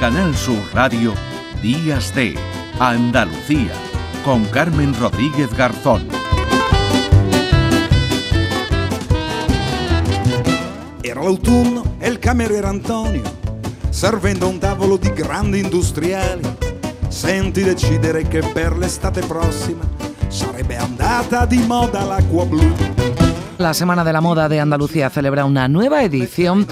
Canal Sur Radio, Días de Andalucía, con Carmen Rodríguez Garzón. Era l'autunno e il cameriere Antonio, servendo un tavolo di grandi industriali, senti decidere che per l'estate prossima sarebbe andata di moda l'acqua blu. La Semana de la Moda de Andalucía celebra una nueva edición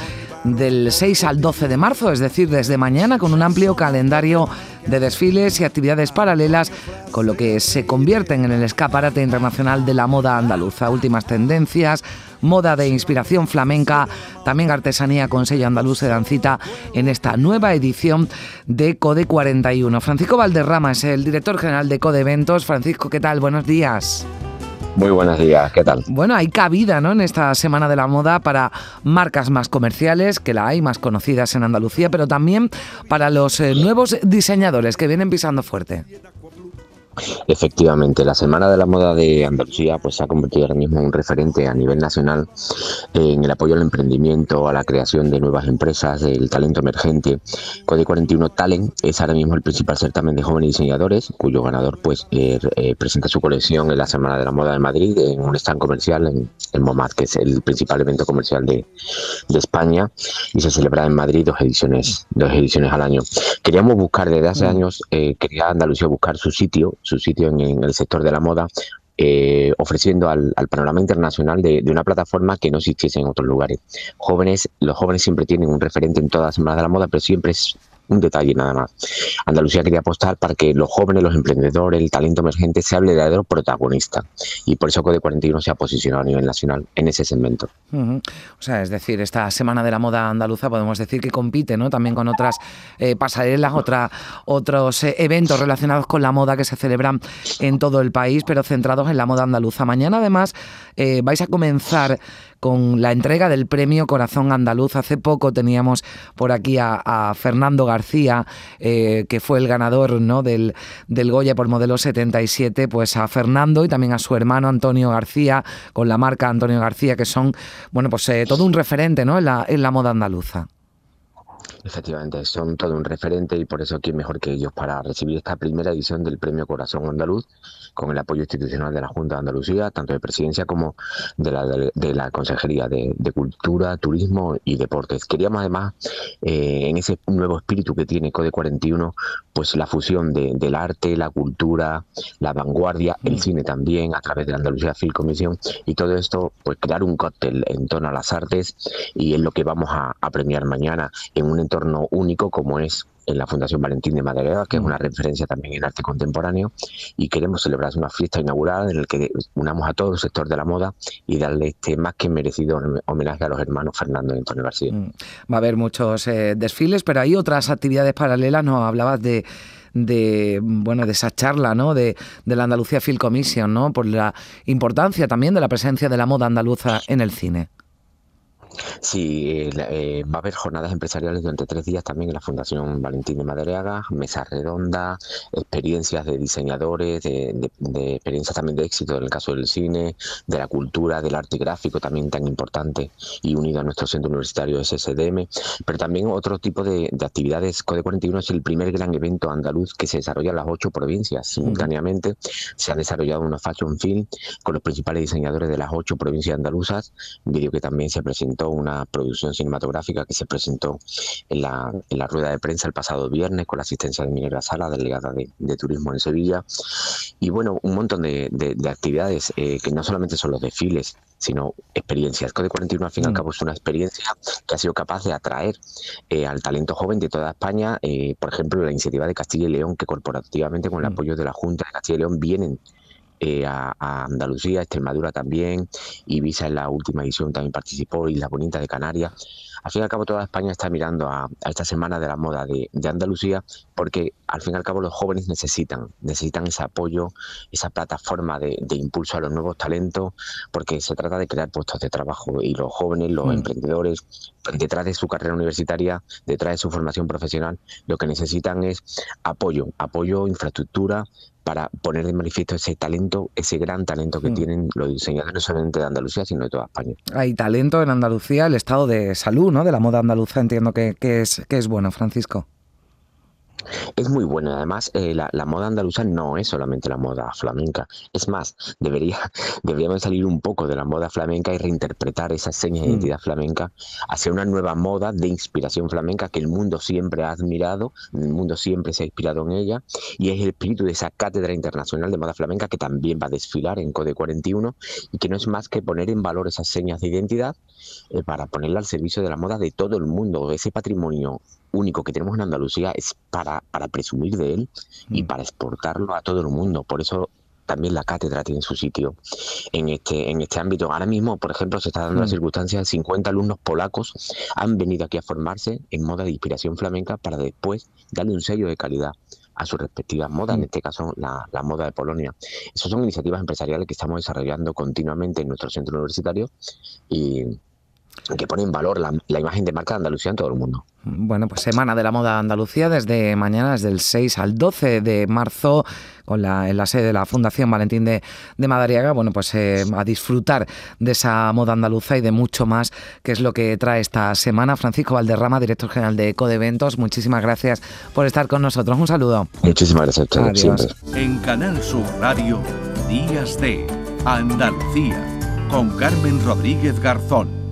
del 6 al 12 de marzo, es decir, desde mañana, con un amplio calendario de desfiles y actividades paralelas, con lo que se convierten en el escaparate internacional de la moda andaluza. Últimas tendencias, moda de inspiración flamenca, también artesanía con sello andaluz se dan cita en esta nueva edición de Code 41. Francisco Valderrama es el director general de Code Eventos. Francisco, ¿qué tal? Buenos días. Muy buenos días, ¿qué tal? Bueno, hay cabida ¿no? en esta Semana de la Moda para marcas más comerciales, que la hay, más conocidas en Andalucía, pero también para los eh, nuevos diseñadores que vienen pisando fuerte. Efectivamente, la Semana de la Moda de Andalucía pues, se ha convertido ahora mismo en un referente a nivel nacional en el apoyo al emprendimiento, a la creación de nuevas empresas, el talento emergente. Code 41 Talent es ahora mismo el principal certamen de jóvenes diseñadores, cuyo ganador pues eh, eh, presenta su colección en la Semana de la Moda de Madrid en un stand comercial en, en MoMAD, que es el principal evento comercial de, de, España y se celebra en Madrid dos ediciones, dos ediciones al año. Queríamos buscar desde hace años, eh, quería Andalucía buscar su sitio su sitio en, el sector de la moda, eh, ofreciendo al, panorama internacional de, una plataforma que no existiese en otros lugares. Jóvenes, los jóvenes siempre tienen un referente en todas las semanas de la moda, pero siempre es un detalle nada más. Andalucía quería apostar para que los jóvenes, los emprendedores, el talento emergente sea el verdadero protagonista. Y por eso Code 41 se ha posicionado a nivel nacional en ese segmento. O sea, es decir, esta Semana de la Moda Andaluza podemos decir que compite ¿no? también con otras eh, pasarelas, otra, otros eh, eventos relacionados con la moda que se celebran en todo el país, pero centrados en la moda andaluza. Mañana además eh, vais a comenzar con la entrega del premio Corazón Andaluz. Hace poco teníamos por aquí a, Fernando García, eh, que fue el ganador ¿no? del, del Goya por modelo 77, pues a Fernando y también a su hermano Antonio García, con la marca Antonio García, que son, bueno, pues eh, todo un referente ¿no? en, la, en la moda andaluza. Efectivamente, son todo un referente y por eso quién mejor que ellos para recibir esta primera edición del Premio Corazón Andaluz con el apoyo institucional de la Junta de Andalucía, tanto de presidencia como de la, de, la Consejería de, Cultura, Turismo y Deportes. Queríamos además, eh, en ese nuevo espíritu que tiene Code 41, pues la fusión del arte, la cultura, la vanguardia, el mm. cine también, a través de la Andalucía Film Commission, y todo esto, pues crear un cóctel en torno a las artes y es lo que vamos a, a premiar mañana en un entorno único como es en la Fundación Valentín de Madrid, que es una referencia también en arte contemporáneo, y queremos celebrar una fiesta inaugural en la que unamos a todo el sector de la moda y darle este más que merecido homenaje a los hermanos Fernando y Antonio García. Mm. Va a haber muchos eh, desfiles, pero hay otras actividades paralelas, nos hablabas de de bueno de esa charla no de, de la Andalucía Film Commission no por la importancia también de la presencia de la moda andaluza en el cine Sí, eh, eh, va a haber jornadas empresariales durante tres días también en la Fundación Valentín de Madreaga, mesas redondas, experiencias de diseñadores, de, experiencias también de éxito en el caso del cine, de la cultura, del arte gráfico también tan importante y unido a nuestro centro universitario SSDM, pero también otro tipo de, actividades. Code 41 es el primer gran evento andaluz que se desarrolla en las ocho provincias simultáneamente. Se ha desarrollado una fashion film con los principales diseñadores de las ocho provincias andaluzas, vídeo que también se presentó una producción cinematográfica que se presentó en la, en la rueda de prensa el pasado viernes con la asistencia de Minegra Sala, delegada de, Turismo en Sevilla. Y bueno, un montón de, actividades eh, que no solamente son los desfiles, sino experiencias. Code 41 al fin y al mm. cabo es una experiencia que ha sido capaz de atraer eh, al talento joven de toda España. Eh, por ejemplo, la iniciativa de Castilla y León, que corporativamente con el mm. apoyo de la Junta de Castilla y León vienen eh, a, Andalucía, Extremadura también, Ibiza en la última edición también participó, y la Bonita de Canarias. Al fin y al cabo toda España está mirando a, esta semana de la moda de, Andalucía porque al fin y al cabo los jóvenes necesitan, necesitan ese apoyo, esa plataforma de, impulso a los nuevos talentos, porque se trata de crear puestos de trabajo y los jóvenes, los mm. emprendedores, detrás de su carrera universitaria, detrás de su formación profesional, lo que necesitan es apoyo, apoyo, infraestructura, para poner de manifiesto ese talento, ese gran talento que mm. tienen los diseñadores no solamente de Andalucía, sino de toda España. Hay talento en Andalucía, el estado de salud, ¿no? De la moda andaluza, entiendo que, es, que es bueno, Francisco. Es muy bueno. Además, eh, la, moda andaluza no es solamente la moda flamenca. Es más, debería, deberíamos salir un poco de la moda flamenca y reinterpretar esas señas de mm. identidad flamenca hacia una nueva moda de inspiración flamenca que el mundo siempre ha admirado, el mundo siempre se ha inspirado en ella, y es el espíritu de esa cátedra internacional de moda flamenca que también va a desfilar en Code 41 y que no es más que poner en valor esas señas de identidad eh, para ponerla al servicio de la moda de todo el mundo. Ese patrimonio único que tenemos en Andalucía es para, para presumir de él y mm. para exportarlo a todo el mundo. Por eso también la cátedra tiene su sitio en este, en este ámbito. Ahora mismo, por ejemplo, se está dando la mm. circunstancia, 50 alumnos polacos han venido aquí a formarse en moda de inspiración flamenca para después darle un sello de calidad a sus respectivas modas, en mm. este caso la, la, moda de Polonia. Esas son iniciativas empresariales que estamos desarrollando continuamente en nuestro centro universitario y, que pone en valor la, imagen de marca de Andalucía en todo el mundo. Bueno, pues Semana de la Moda Andalucía desde mañana, desde el 6 al 12 de marzo, con la, en la sede de la Fundación Valentín de, de Madariaga, bueno, pues eh, a disfrutar de esa moda andaluza y de mucho más, que es lo que trae esta semana. Francisco Valderrama, director general de Eco de Eventos, muchísimas gracias por estar con nosotros. Un saludo. Muchísimas gracias. Adiós. En Canal Sur Radio, Días de Andalucía, con Carmen Rodríguez Garzón.